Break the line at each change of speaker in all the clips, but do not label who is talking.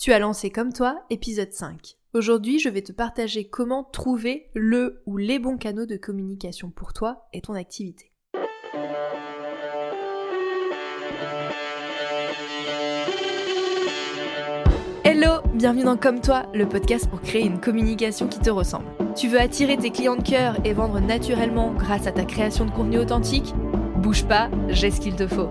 Tu as lancé comme toi, épisode 5. Aujourd'hui, je vais te partager comment trouver le ou les bons canaux de communication pour toi et ton activité. Hello, bienvenue dans Comme toi, le podcast pour créer une communication qui te ressemble. Tu veux attirer tes clients de cœur et vendre naturellement grâce à ta création de contenu authentique? Bouge pas, j'ai ce qu'il te faut.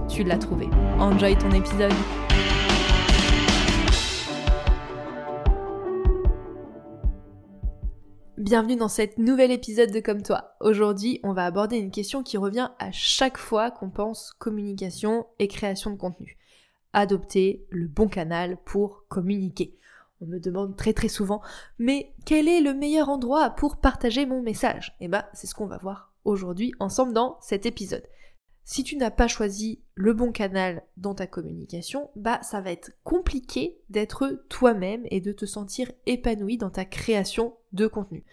tu l'as trouvé. Enjoy ton épisode. Bienvenue dans cet nouvel épisode de Comme toi. Aujourd'hui, on va aborder une question qui revient à chaque fois qu'on pense communication et création de contenu. Adopter le bon canal pour communiquer. On me demande très très souvent, mais quel est le meilleur endroit pour partager mon message? Eh bah, c'est ce qu'on va voir aujourd'hui ensemble dans cet épisode. Si tu n'as pas choisi le bon canal dans ta communication, bah ça va être compliqué d'être toi-même et de te sentir épanoui dans ta création de contenu.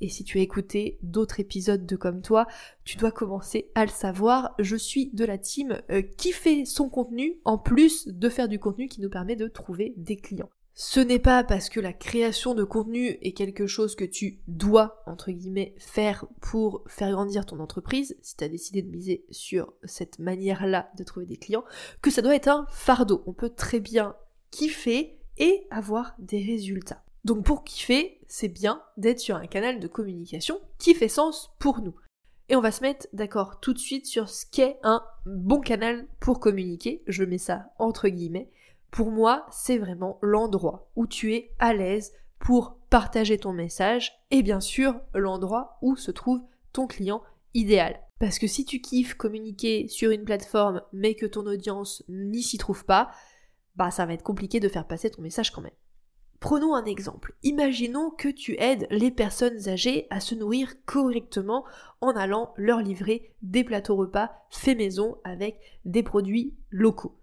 Et si tu as écouté d'autres épisodes de Comme toi, tu dois commencer à le savoir. Je suis de la team euh, qui fait son contenu en plus de faire du contenu qui nous permet de trouver des clients. Ce n'est pas parce que la création de contenu est quelque chose que tu dois, entre guillemets, faire pour faire grandir ton entreprise, si tu as décidé de miser sur cette manière-là de trouver des clients, que ça doit être un fardeau. On peut très bien kiffer et avoir des résultats. Donc pour kiffer, c'est bien d'être sur un canal de communication qui fait sens pour nous. Et on va se mettre d'accord tout de suite sur ce qu'est un bon canal pour communiquer. Je mets ça entre guillemets. Pour moi, c'est vraiment l'endroit où tu es à l'aise pour partager ton message et bien sûr l'endroit où se trouve ton client idéal. Parce que si tu kiffes communiquer sur une plateforme mais que ton audience n'y s'y trouve pas, bah ça va être compliqué de faire passer ton message quand même. Prenons un exemple. Imaginons que tu aides les personnes âgées à se nourrir correctement en allant leur livrer des plateaux repas faits maison avec des produits locaux.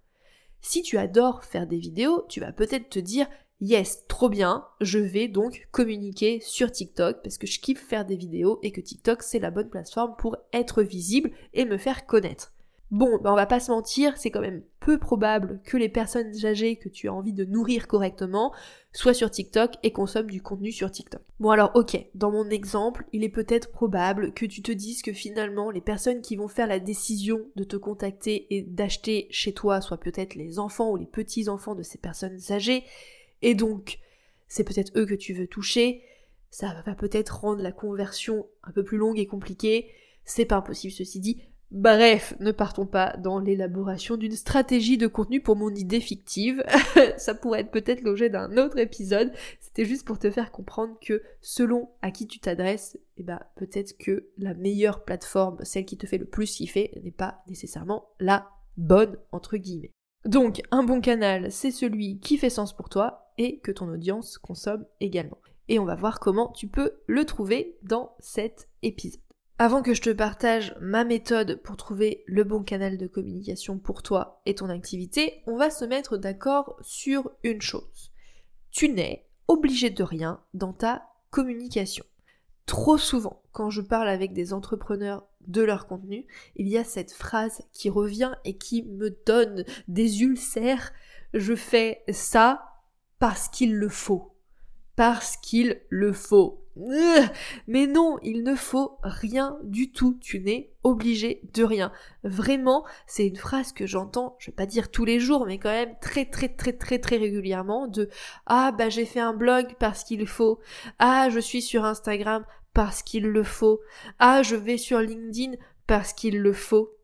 Si tu adores faire des vidéos, tu vas peut-être te dire Yes, trop bien, je vais donc communiquer sur TikTok parce que je kiffe faire des vidéos et que TikTok c'est la bonne plateforme pour être visible et me faire connaître. Bon, ben on va pas se mentir, c'est quand même peu probable que les personnes âgées que tu as envie de nourrir correctement soient sur TikTok et consomment du contenu sur TikTok. Bon alors ok, dans mon exemple, il est peut-être probable que tu te dises que finalement les personnes qui vont faire la décision de te contacter et d'acheter chez toi soient peut-être les enfants ou les petits-enfants de ces personnes âgées, et donc c'est peut-être eux que tu veux toucher, ça va peut-être rendre la conversion un peu plus longue et compliquée, c'est pas impossible ceci dit, Bref, ne partons pas dans l'élaboration d'une stratégie de contenu pour mon idée fictive. Ça pourrait être peut-être l'objet d'un autre épisode. C'était juste pour te faire comprendre que selon à qui tu t'adresses, eh ben, peut-être que la meilleure plateforme, celle qui te fait le plus kiffer, n'est pas nécessairement la bonne, entre guillemets. Donc, un bon canal, c'est celui qui fait sens pour toi et que ton audience consomme également. Et on va voir comment tu peux le trouver dans cet épisode. Avant que je te partage ma méthode pour trouver le bon canal de communication pour toi et ton activité, on va se mettre d'accord sur une chose. Tu n'es obligé de rien dans ta communication. Trop souvent, quand je parle avec des entrepreneurs de leur contenu, il y a cette phrase qui revient et qui me donne des ulcères. Je fais ça parce qu'il le faut. Parce qu'il le faut. Mais non, il ne faut rien du tout. Tu n'es obligé de rien. Vraiment, c'est une phrase que j'entends, je vais pas dire tous les jours, mais quand même très très très très très régulièrement de ah bah j'ai fait un blog parce qu'il faut. Ah je suis sur Instagram parce qu'il le faut. Ah je vais sur LinkedIn parce qu'il le faut.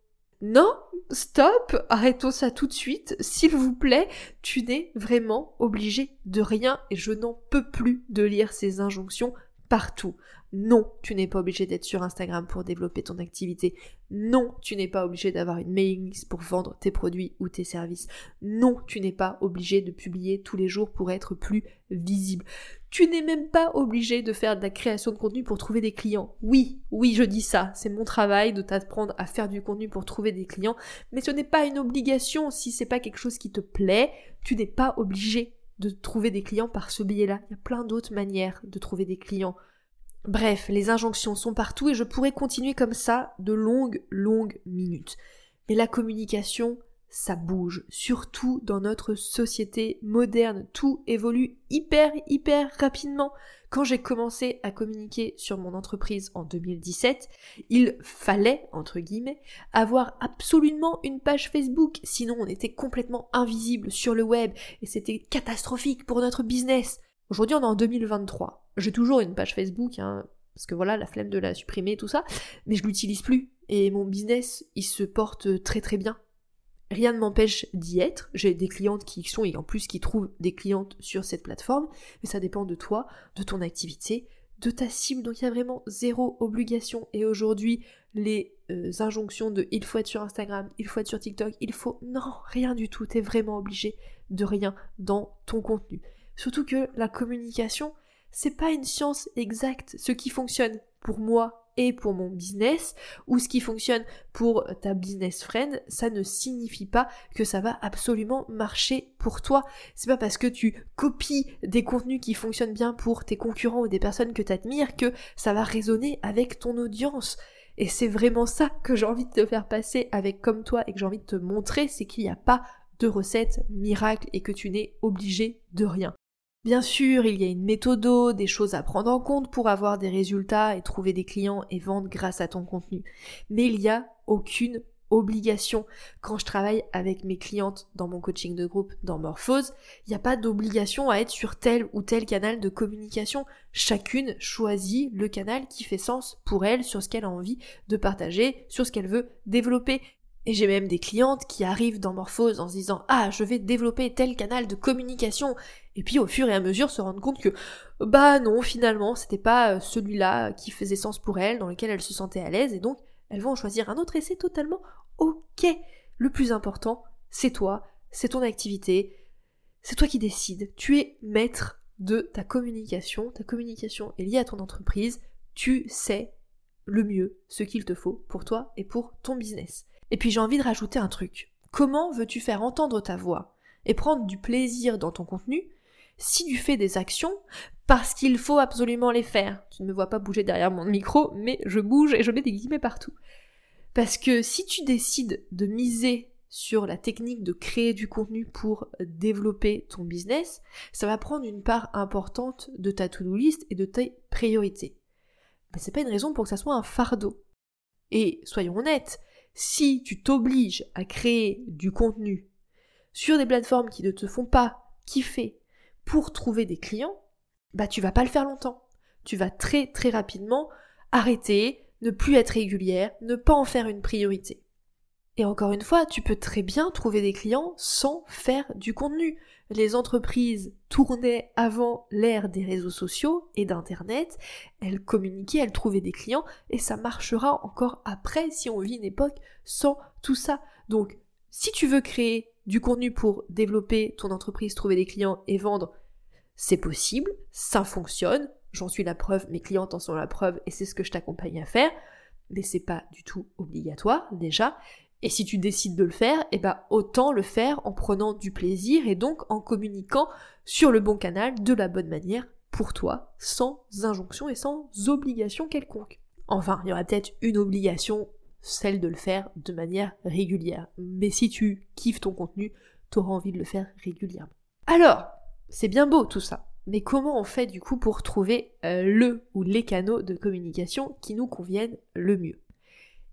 Non, stop, arrêtons ça tout de suite, s'il vous plaît, tu n'es vraiment obligé de rien et je n'en peux plus de lire ces injonctions partout. Non, tu n'es pas obligé d'être sur Instagram pour développer ton activité. Non, tu n'es pas obligé d'avoir une mailing list pour vendre tes produits ou tes services. Non, tu n'es pas obligé de publier tous les jours pour être plus visible. Tu n'es même pas obligé de faire de la création de contenu pour trouver des clients. Oui, oui, je dis ça. C'est mon travail de t'apprendre à faire du contenu pour trouver des clients. Mais ce n'est pas une obligation. Si c'est pas quelque chose qui te plaît, tu n'es pas obligé de trouver des clients par ce biais-là. Il y a plein d'autres manières de trouver des clients. Bref, les injonctions sont partout et je pourrais continuer comme ça de longues, longues minutes. Mais la communication, ça bouge, surtout dans notre société moderne. Tout évolue hyper, hyper rapidement. Quand j'ai commencé à communiquer sur mon entreprise en 2017, il fallait, entre guillemets, avoir absolument une page Facebook, sinon on était complètement invisible sur le web et c'était catastrophique pour notre business. Aujourd'hui on est en 2023. J'ai toujours une page Facebook, hein, parce que voilà, la flemme de la supprimer, tout ça, mais je l'utilise plus. Et mon business, il se porte très très bien. Rien ne m'empêche d'y être. J'ai des clientes qui y sont et en plus qui trouvent des clientes sur cette plateforme. Mais ça dépend de toi, de ton activité, de ta cible. Donc il y a vraiment zéro obligation. Et aujourd'hui, les euh, injonctions de il faut être sur Instagram, il faut être sur TikTok, il faut... Non, rien du tout. T'es vraiment obligé de rien dans ton contenu. Surtout que la communication, c'est pas une science exacte. Ce qui fonctionne moi et pour mon business, ou ce qui fonctionne pour ta business friend, ça ne signifie pas que ça va absolument marcher pour toi. C'est pas parce que tu copies des contenus qui fonctionnent bien pour tes concurrents ou des personnes que tu admires que ça va résonner avec ton audience. Et c'est vraiment ça que j'ai envie de te faire passer avec comme toi et que j'ai envie de te montrer, c'est qu'il n'y a pas de recette miracle et que tu n'es obligé de rien. Bien sûr, il y a une méthode, des choses à prendre en compte pour avoir des résultats et trouver des clients et vendre grâce à ton contenu. Mais il n'y a aucune obligation. Quand je travaille avec mes clientes dans mon coaching de groupe dans Morphose, il n'y a pas d'obligation à être sur tel ou tel canal de communication. Chacune choisit le canal qui fait sens pour elle, sur ce qu'elle a envie de partager, sur ce qu'elle veut développer. Et j'ai même des clientes qui arrivent dans Morphose en se disant Ah, je vais développer tel canal de communication. Et puis au fur et à mesure se rendre compte que bah non, finalement, c'était pas euh, celui-là qui faisait sens pour elles, dans lequel elles se sentaient à l'aise, et donc elles vont en choisir un autre et c'est totalement ok. Le plus important, c'est toi, c'est ton activité, c'est toi qui décides. Tu es maître de ta communication, ta communication est liée à ton entreprise, tu sais le mieux ce qu'il te faut pour toi et pour ton business. Et puis j'ai envie de rajouter un truc. Comment veux-tu faire entendre ta voix et prendre du plaisir dans ton contenu si tu fais des actions parce qu'il faut absolument les faire? Tu ne me vois pas bouger derrière mon micro, mais je bouge et je mets des guillemets partout. Parce que si tu décides de miser sur la technique de créer du contenu pour développer ton business, ça va prendre une part importante de ta to-do list et de tes priorités. Mais c'est pas une raison pour que ça soit un fardeau. Et soyons honnêtes, si tu t'obliges à créer du contenu sur des plateformes qui ne te font pas kiffer pour trouver des clients, bah tu vas pas le faire longtemps. Tu vas très très rapidement arrêter, ne plus être régulière, ne pas en faire une priorité. Et encore une fois, tu peux très bien trouver des clients sans faire du contenu. Les entreprises tournaient avant l'ère des réseaux sociaux et d'Internet, elles communiquaient, elles trouvaient des clients, et ça marchera encore après si on vit une époque sans tout ça. Donc, si tu veux créer du contenu pour développer ton entreprise, trouver des clients et vendre, c'est possible, ça fonctionne, j'en suis la preuve, mes clientes en sont la preuve, et c'est ce que je t'accompagne à faire, mais c'est pas du tout obligatoire déjà, et si tu décides de le faire, eh ben autant le faire en prenant du plaisir et donc en communiquant sur le bon canal de la bonne manière pour toi, sans injonction et sans obligation quelconque. Enfin, il y aura peut-être une obligation, celle de le faire de manière régulière. Mais si tu kiffes ton contenu, tu auras envie de le faire régulièrement. Alors, c'est bien beau tout ça. Mais comment on fait du coup pour trouver euh, le ou les canaux de communication qui nous conviennent le mieux?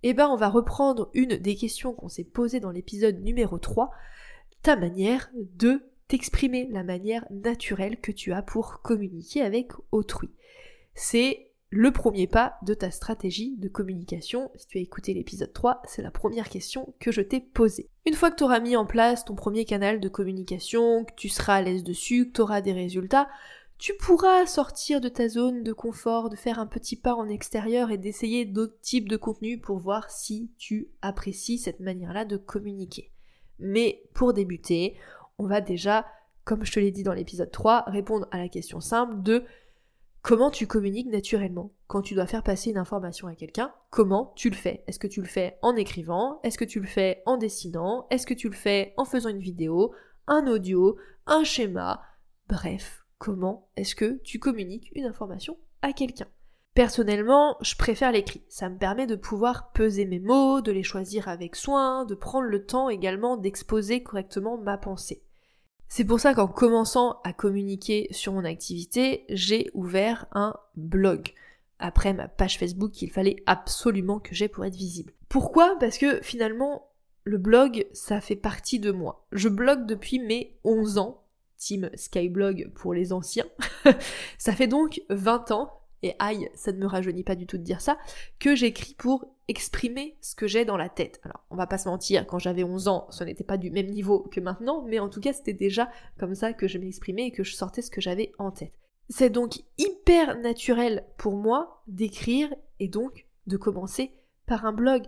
Eh ben on va reprendre une des questions qu'on s'est posées dans l'épisode numéro 3, ta manière de t'exprimer, la manière naturelle que tu as pour communiquer avec autrui. C'est le premier pas de ta stratégie de communication. Si tu as écouté l'épisode 3, c'est la première question que je t'ai posée. Une fois que tu auras mis en place ton premier canal de communication, que tu seras à l'aise dessus, que tu auras des résultats, tu pourras sortir de ta zone de confort, de faire un petit pas en extérieur et d'essayer d'autres types de contenus pour voir si tu apprécies cette manière-là de communiquer. Mais pour débuter, on va déjà, comme je te l'ai dit dans l'épisode 3, répondre à la question simple de comment tu communiques naturellement. Quand tu dois faire passer une information à quelqu'un, comment tu le fais? Est-ce que tu le fais en écrivant? Est-ce que tu le fais en dessinant? Est-ce que tu le fais en faisant une vidéo, un audio, un schéma? Bref, comment est-ce que tu communiques une information à quelqu'un? Personnellement, je préfère l'écrit. Ça me permet de pouvoir peser mes mots, de les choisir avec soin, de prendre le temps également d'exposer correctement ma pensée. C'est pour ça qu'en commençant à communiquer sur mon activité, j'ai ouvert un blog. Après ma page Facebook qu'il fallait absolument que j'ai pour être visible. Pourquoi? Parce que finalement, le blog, ça fait partie de moi. Je blogue depuis mes 11 ans, team Skyblog pour les anciens. ça fait donc 20 ans et aïe, ça ne me rajeunit pas du tout de dire ça, que j'écris pour exprimer ce que j'ai dans la tête. Alors, on va pas se mentir, quand j'avais 11 ans, ce n'était pas du même niveau que maintenant, mais en tout cas, c'était déjà comme ça que je m'exprimais et que je sortais ce que j'avais en tête. C'est donc hyper naturel pour moi d'écrire et donc de commencer par un blog.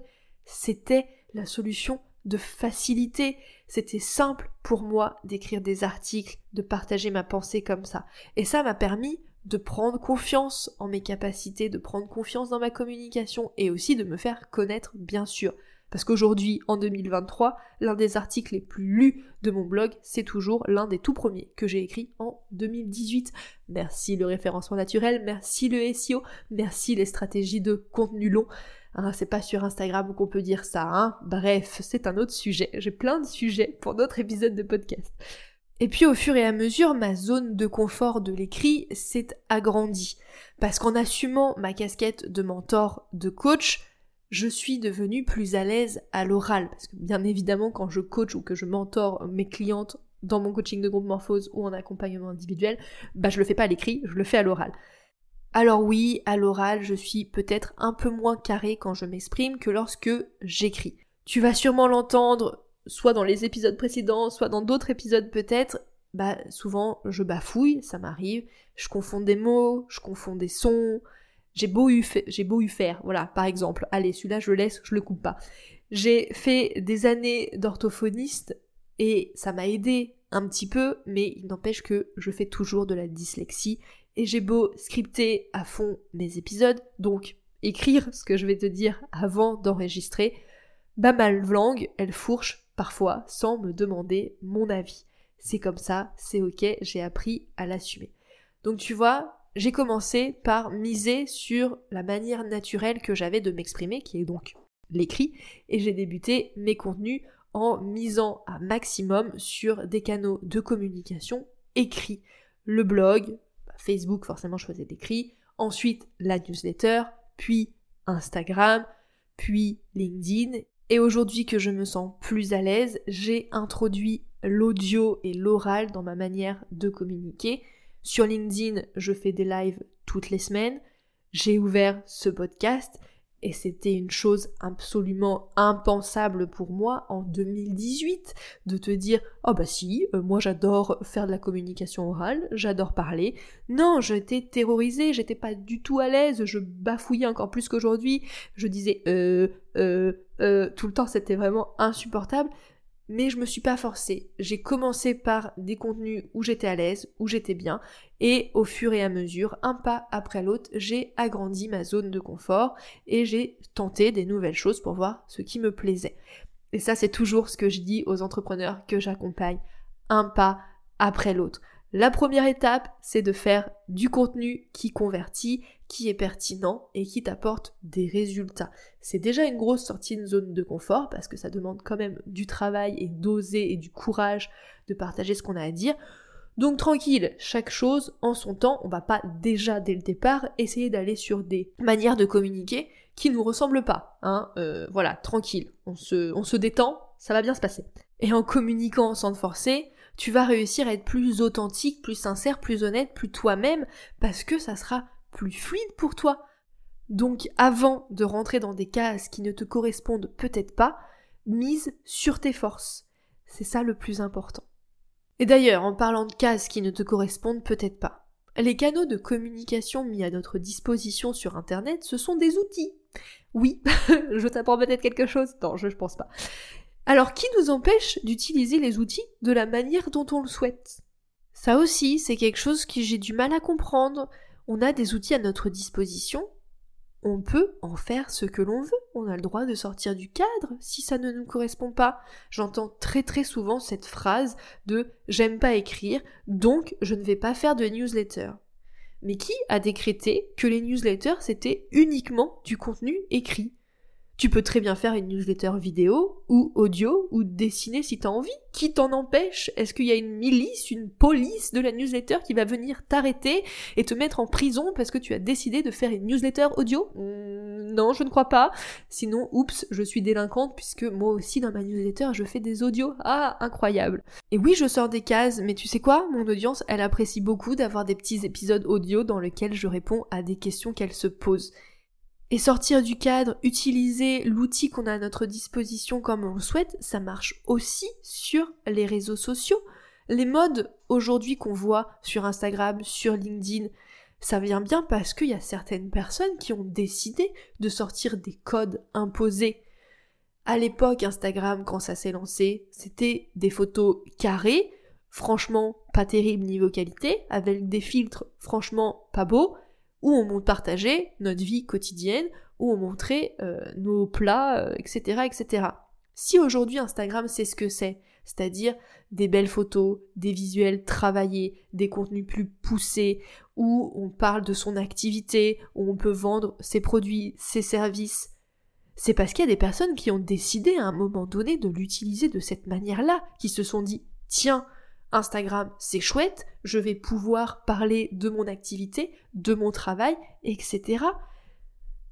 C'était la solution de facilité. C'était simple pour moi d'écrire des articles, de partager ma pensée comme ça. Et ça m'a permis de prendre confiance en mes capacités, de prendre confiance dans ma communication et aussi de me faire connaître bien sûr. Parce qu'aujourd'hui, en 2023, l'un des articles les plus lus de mon blog, c'est toujours l'un des tout premiers que j'ai écrit en 2018. Merci le référencement naturel, merci le SEO, merci les stratégies de contenu long. Hein, c'est pas sur Instagram qu'on peut dire ça, hein. Bref, c'est un autre sujet. J'ai plein de sujets pour d'autres épisodes de podcast. Et puis au fur et à mesure, ma zone de confort de l'écrit s'est agrandie. Parce qu'en assumant ma casquette de mentor, de coach, je suis devenue plus à l'aise à l'oral. Parce que bien évidemment, quand je coach ou que je mentor mes clientes dans mon coaching de groupe morphose ou en accompagnement individuel, bah je le fais pas à l'écrit, je le fais à l'oral. Alors oui, à l'oral, je suis peut-être un peu moins carré quand je m'exprime que lorsque j'écris. Tu vas sûrement l'entendre soit dans les épisodes précédents, soit dans d'autres épisodes peut-être, bah souvent je bafouille, ça m'arrive, je confonds des mots, je confonds des sons, j'ai beau eu faire, voilà, par exemple, allez, celui-là je le laisse, je le coupe pas. J'ai fait des années d'orthophoniste et ça m'a aidé un petit peu, mais il n'empêche que je fais toujours de la dyslexie et j'ai beau scripter à fond mes épisodes, donc écrire ce que je vais te dire avant d'enregistrer, bah ma langue, elle fourche parfois sans me demander mon avis. C'est comme ça, c'est ok, j'ai appris à l'assumer. Donc tu vois, j'ai commencé par miser sur la manière naturelle que j'avais de m'exprimer, qui est donc l'écrit, et j'ai débuté mes contenus en misant un maximum sur des canaux de communication écrits. Le blog, Facebook forcément je faisais d'écrit, ensuite la newsletter, puis Instagram, puis LinkedIn et aujourd'hui que je me sens plus à l'aise, j'ai introduit l'audio et l'oral dans ma manière de communiquer. Sur LinkedIn, je fais des lives toutes les semaines. J'ai ouvert ce podcast et c'était une chose absolument impensable pour moi en 2018 de te dire oh bah si euh, moi j'adore faire de la communication orale j'adore parler non j'étais terrorisée j'étais pas du tout à l'aise je bafouillais encore plus qu'aujourd'hui. Je disais euh euh euh tout le temps c'était vraiment insupportable mais je me suis pas forcée. J'ai commencé par des contenus où j'étais à l'aise, où j'étais bien, et au fur et à mesure, un pas après l'autre, j'ai agrandi ma zone de confort et j'ai tenté des nouvelles choses pour voir ce qui me plaisait. Et ça, c'est toujours ce que je dis aux entrepreneurs que j'accompagne, un pas après l'autre. La première étape, c'est de faire du contenu qui convertit, qui est pertinent et qui t'apporte des résultats. C'est déjà une grosse sortie de zone de confort parce que ça demande quand même du travail et d'oser et du courage de partager ce qu'on a à dire. Donc tranquille, chaque chose en son temps, on va pas déjà dès le départ essayer d'aller sur des manières de communiquer qui nous ressemblent pas. Hein. Euh, voilà, tranquille, on se, détend, ça va bien se passer. Et en communiquant sans forcer, tu vas réussir à être plus authentique, plus sincère, plus honnête, plus toi-même, parce que ça sera plus fluide pour toi. Donc avant de rentrer dans des cases qui ne te correspondent peut-être pas, mise sur tes forces. C'est ça le plus important. Et d'ailleurs, en parlant de cases qui ne te correspondent peut-être pas, Les canaux de communication mis à notre disposition sur Internet, ce sont des outils. Oui, je t'apprends peut-être quelque chose Non, je, je pense pas. Alors qui nous empêche d'utiliser les outils de la manière dont on le souhaite? Ça aussi, c'est quelque chose que j'ai du mal à comprendre. On a des outils à notre disposition, on peut en faire ce que l'on veut, on a le droit de sortir du cadre si ça ne nous correspond pas. J'entends très très souvent cette phrase de j'aime pas écrire, donc je ne vais pas faire de newsletter. Mais qui a décrété que les newsletters c'était uniquement du contenu écrit? Tu peux très bien faire une newsletter vidéo ou audio ou dessiner si t'as envie. Qui t'en empêche? Est-ce qu'il y a une milice, une police de la newsletter qui va venir t'arrêter et te mettre en prison parce que tu as décidé de faire une newsletter audio? Hmm, Non, je ne crois pas. Sinon, oups, je suis délinquante puisque moi aussi dans ma newsletter je fais des audios. Ah, incroyable. Et oui, je sors des cases, mais tu sais quoi? Mon audience, elle apprécie beaucoup d'avoir des petits épisodes audio dans lesquels je réponds à des questions qu'elle se pose. Et sortir du cadre, utiliser l'outil qu'on a à notre disposition comme on le souhaite, ça marche aussi sur les réseaux sociaux. Les modes aujourd'hui qu'on voit sur Instagram, sur LinkedIn, ça vient bien parce qu'il y a certaines personnes qui ont décidé de sortir des codes imposés. À l'époque, Instagram, quand ça s'est lancé, c'était des photos carrées, franchement pas terrible niveau qualité, avec des filtres franchement pas beaux, où on partageait notre vie quotidienne, où on montrait euh, nos plats, etc., euh, etc. Si aujourd'hui Instagram c'est ce que c'est, c'est-à-dire des belles photos, des visuels travaillés, des contenus plus poussés, où on parle de son activité, où on peut vendre ses produits, ses services, c'est parce qu'il y a des personnes qui ont décidé à un moment donné de l'utiliser de cette manière-là, qui se sont dit tiens, Instagram, c'est chouette, je vais pouvoir parler de mon activité, de mon travail, etc.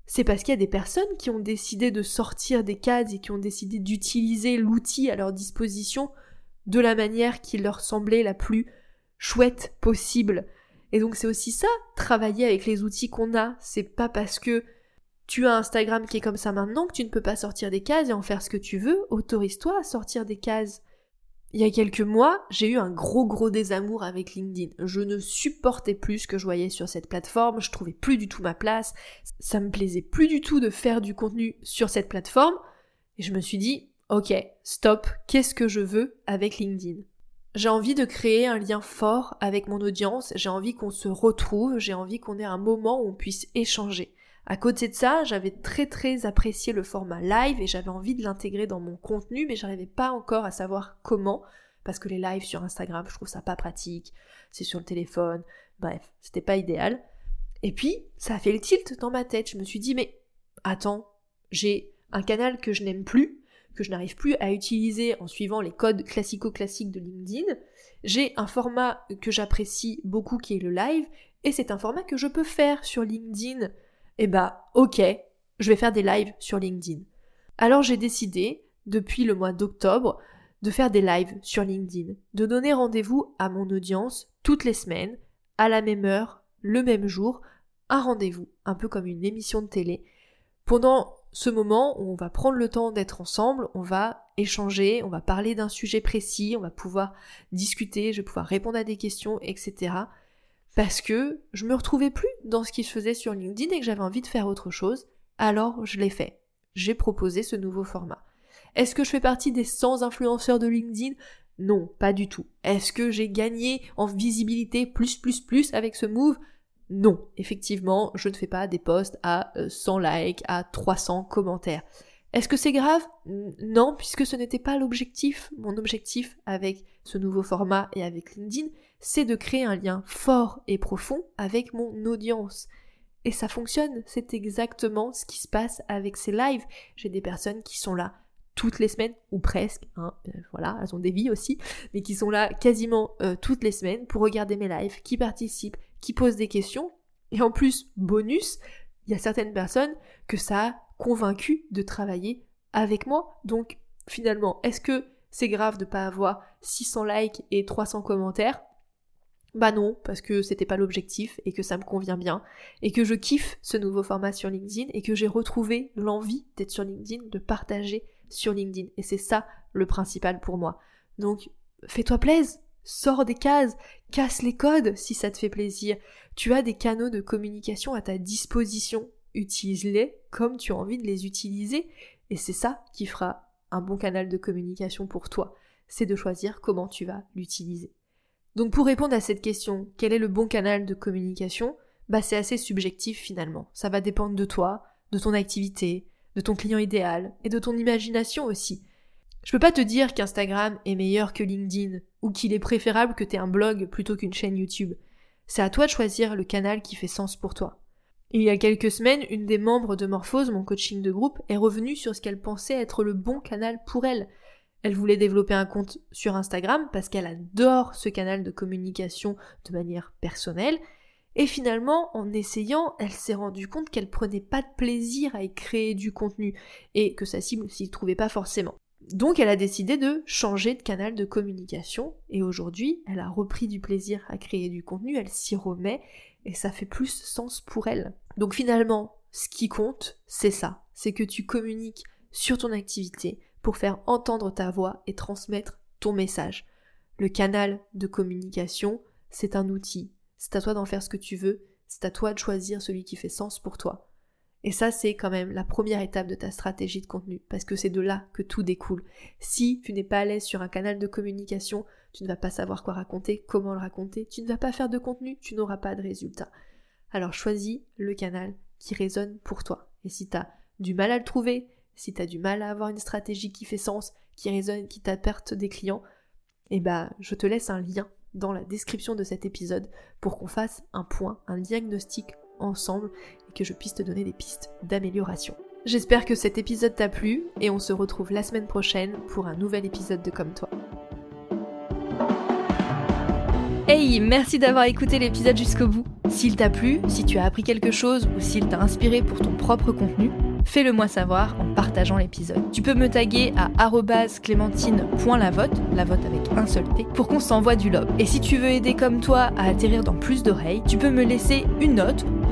C'est parce qu'il y a des personnes qui ont décidé de sortir des cases et qui ont décidé d'utiliser l'outil à leur disposition de la manière qui leur semblait la plus chouette possible. Et donc c'est aussi ça, travailler avec les outils qu'on a. C'est pas parce que tu as Instagram qui est comme ça maintenant que tu ne peux pas sortir des cases et en faire ce que tu veux. Autorise-toi à sortir des cases. Il y a quelques mois, j'ai eu un gros gros désamour avec LinkedIn. Je ne supportais plus ce que je voyais sur cette plateforme, je trouvais plus du tout ma place, ça me plaisait plus du tout de faire du contenu sur cette plateforme, et je me suis dit, ok, stop, qu'est-ce que je veux avec LinkedIn? J'ai envie de créer un lien fort avec mon audience, j'ai envie qu'on se retrouve, j'ai envie qu'on ait un moment où on puisse échanger. À côté de ça, j'avais très très apprécié le format live et j'avais envie de l'intégrer dans mon contenu, mais j'arrivais pas encore à savoir comment, parce que les lives sur Instagram, je trouve ça pas pratique, c'est sur le téléphone, bref, c'était pas idéal. Et puis, ça a fait le tilt dans ma tête, je me suis dit, mais attends, j'ai un canal que je n'aime plus, que je n'arrive plus à utiliser en suivant les codes classico-classiques de LinkedIn, j'ai un format que j'apprécie beaucoup qui est le live, et c'est un format que je peux faire sur LinkedIn eh bah ok, je vais faire des lives sur LinkedIn. Alors j'ai décidé, depuis le mois d'octobre, de faire des lives sur LinkedIn, de donner rendez-vous à mon audience toutes les semaines, à la même heure, le même jour, un rendez-vous, un peu comme une émission de télé. Pendant ce moment, on va prendre le temps d'être ensemble, on va échanger, on va parler d'un sujet précis, on va pouvoir discuter, je vais pouvoir répondre à des questions, etc parce que je me retrouvais plus dans ce qui se faisait sur LinkedIn et que j'avais envie de faire autre chose, alors je l'ai fait. J'ai proposé ce nouveau format. Est-ce que je fais partie des 100 influenceurs de LinkedIn? Non, pas du tout. Est-ce que j'ai gagné en visibilité plus plus plus avec ce move? Non, effectivement, je ne fais pas des posts à 100 euh, likes, à 300 commentaires. Est-ce que c'est grave? Non, puisque ce n'était pas l'objectif. Mon objectif avec ce nouveau format et avec LinkedIn, c'est de créer un lien fort et profond avec mon audience. Et ça fonctionne, c'est exactement ce qui se passe avec ces lives. J'ai des personnes qui sont là toutes les semaines, ou presque, hein, euh, voilà, elles ont des vies aussi, mais qui sont là quasiment euh, toutes les semaines pour regarder mes lives, qui participent, qui posent des questions. Et en plus, bonus, il y a certaines personnes que ça convaincu de travailler avec moi. Donc finalement, est-ce que c'est grave de pas avoir 600 likes et 300 commentaires? Bah non, parce que c'était pas l'objectif et que ça me convient bien et que je kiffe ce nouveau format sur LinkedIn et que j'ai retrouvé l'envie d'être sur LinkedIn, de partager sur LinkedIn et c'est ça le principal pour moi. Donc fais-toi plaisir, Sors des cases, casse les codes si ça te fait plaisir. Tu as des canaux de communication à ta disposition. Utilise-les comme tu as envie de les utiliser. Et c'est ça qui fera un bon canal de communication pour toi. C'est de choisir comment tu vas l'utiliser. Donc pour répondre à cette question, quel est le bon canal de communication? Bah c'est assez subjectif finalement. Ça va dépendre de toi, de ton activité, de ton client idéal et de ton imagination aussi. Je peux pas te dire qu'Instagram est meilleur que LinkedIn ou qu'il est préférable que tu aies un blog plutôt qu'une chaîne YouTube. C'est à toi de choisir le canal qui fait sens pour toi. Il y a quelques semaines, une des membres de Morphose, mon coaching de groupe, est revenue sur ce qu'elle pensait être le bon canal pour elle. Elle voulait développer un compte sur Instagram parce qu'elle adore ce canal de communication de manière personnelle. Et finalement, en essayant, elle s'est rendue compte qu'elle prenait pas de plaisir à y créer du contenu et que sa cible s'y trouvait pas forcément. Donc elle a décidé de changer de canal de communication et aujourd'hui elle a repris du plaisir à créer du contenu, elle s'y remet et ça fait plus sens pour elle. Donc finalement, ce qui compte, c'est ça, c'est que tu communiques sur ton activité pour faire entendre ta voix et transmettre ton message. Le canal de communication, c'est un outil, c'est à toi d'en faire ce que tu veux, c'est à toi de choisir celui qui fait sens pour toi. Et ça, c'est quand même la première étape de ta stratégie de contenu, parce que c'est de là que tout découle. Si tu n'es pas à l'aise sur un canal de communication, tu ne vas pas savoir quoi raconter, comment le raconter, tu ne vas pas faire de contenu, tu n'auras pas de résultat. Alors choisis le canal qui résonne pour toi. Et si tu as du mal à le trouver, si tu as du mal à avoir une stratégie qui fait sens, qui résonne, qui t'apporte des clients, eh ben, je te laisse un lien dans la description de cet épisode pour qu'on fasse un point, un diagnostic ensemble et que je puisse te donner des pistes d'amélioration. J'espère que cet épisode t'a plu et on se retrouve la semaine prochaine pour un nouvel épisode de Comme toi. Hey, merci d'avoir écouté l'épisode jusqu'au bout. S'il t'a plu, si tu as appris quelque chose ou s'il t'a inspiré pour ton propre contenu, fais-le moi savoir en partageant l'épisode. Tu peux me taguer à clémentine.lavote, la vote avec un seul T, pour qu'on s'envoie du love. Et si tu veux aider comme toi à atterrir dans plus d'oreilles, tu peux me laisser une note